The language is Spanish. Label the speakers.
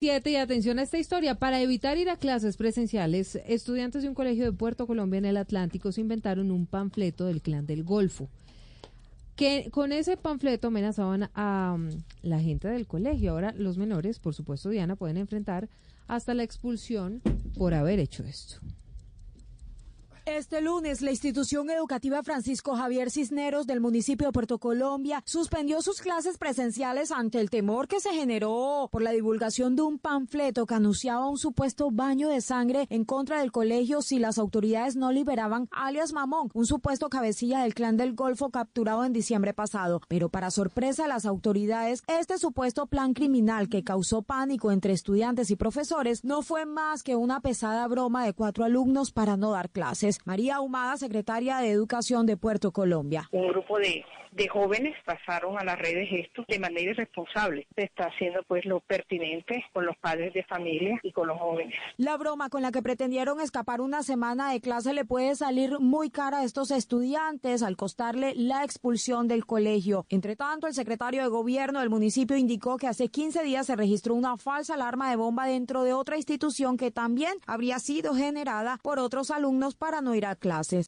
Speaker 1: Y atención a esta historia. Para evitar ir a clases presenciales, estudiantes de un colegio de Puerto Colombia en el Atlántico se inventaron un panfleto del clan del Golfo. Que con ese panfleto amenazaban a um, la gente del colegio. Ahora los menores, por supuesto, Diana, pueden enfrentar hasta la expulsión por haber hecho esto.
Speaker 2: Este lunes, la institución educativa Francisco Javier Cisneros del municipio de Puerto Colombia suspendió sus clases presenciales ante el temor que se generó por la divulgación de un panfleto que anunciaba un supuesto baño de sangre en contra del colegio si las autoridades no liberaban alias Mamón, un supuesto cabecilla del clan del Golfo capturado en diciembre pasado. Pero para sorpresa de las autoridades, este supuesto plan criminal que causó pánico entre estudiantes y profesores no fue más que una pesada broma de cuatro alumnos para no dar clases. María Humada, secretaria de Educación de Puerto Colombia.
Speaker 3: Un grupo de, de jóvenes pasaron a las redes esto de manera irresponsable. Se está haciendo pues lo pertinente con los padres de familia y con los jóvenes.
Speaker 2: La broma con la que pretendieron escapar una semana de clase le puede salir muy cara a estos estudiantes al costarle la expulsión del colegio. Entre tanto, el secretario de gobierno del municipio indicó que hace 15 días se registró una falsa alarma de bomba dentro de otra institución que también habría sido generada por otros alumnos para no ir a clases.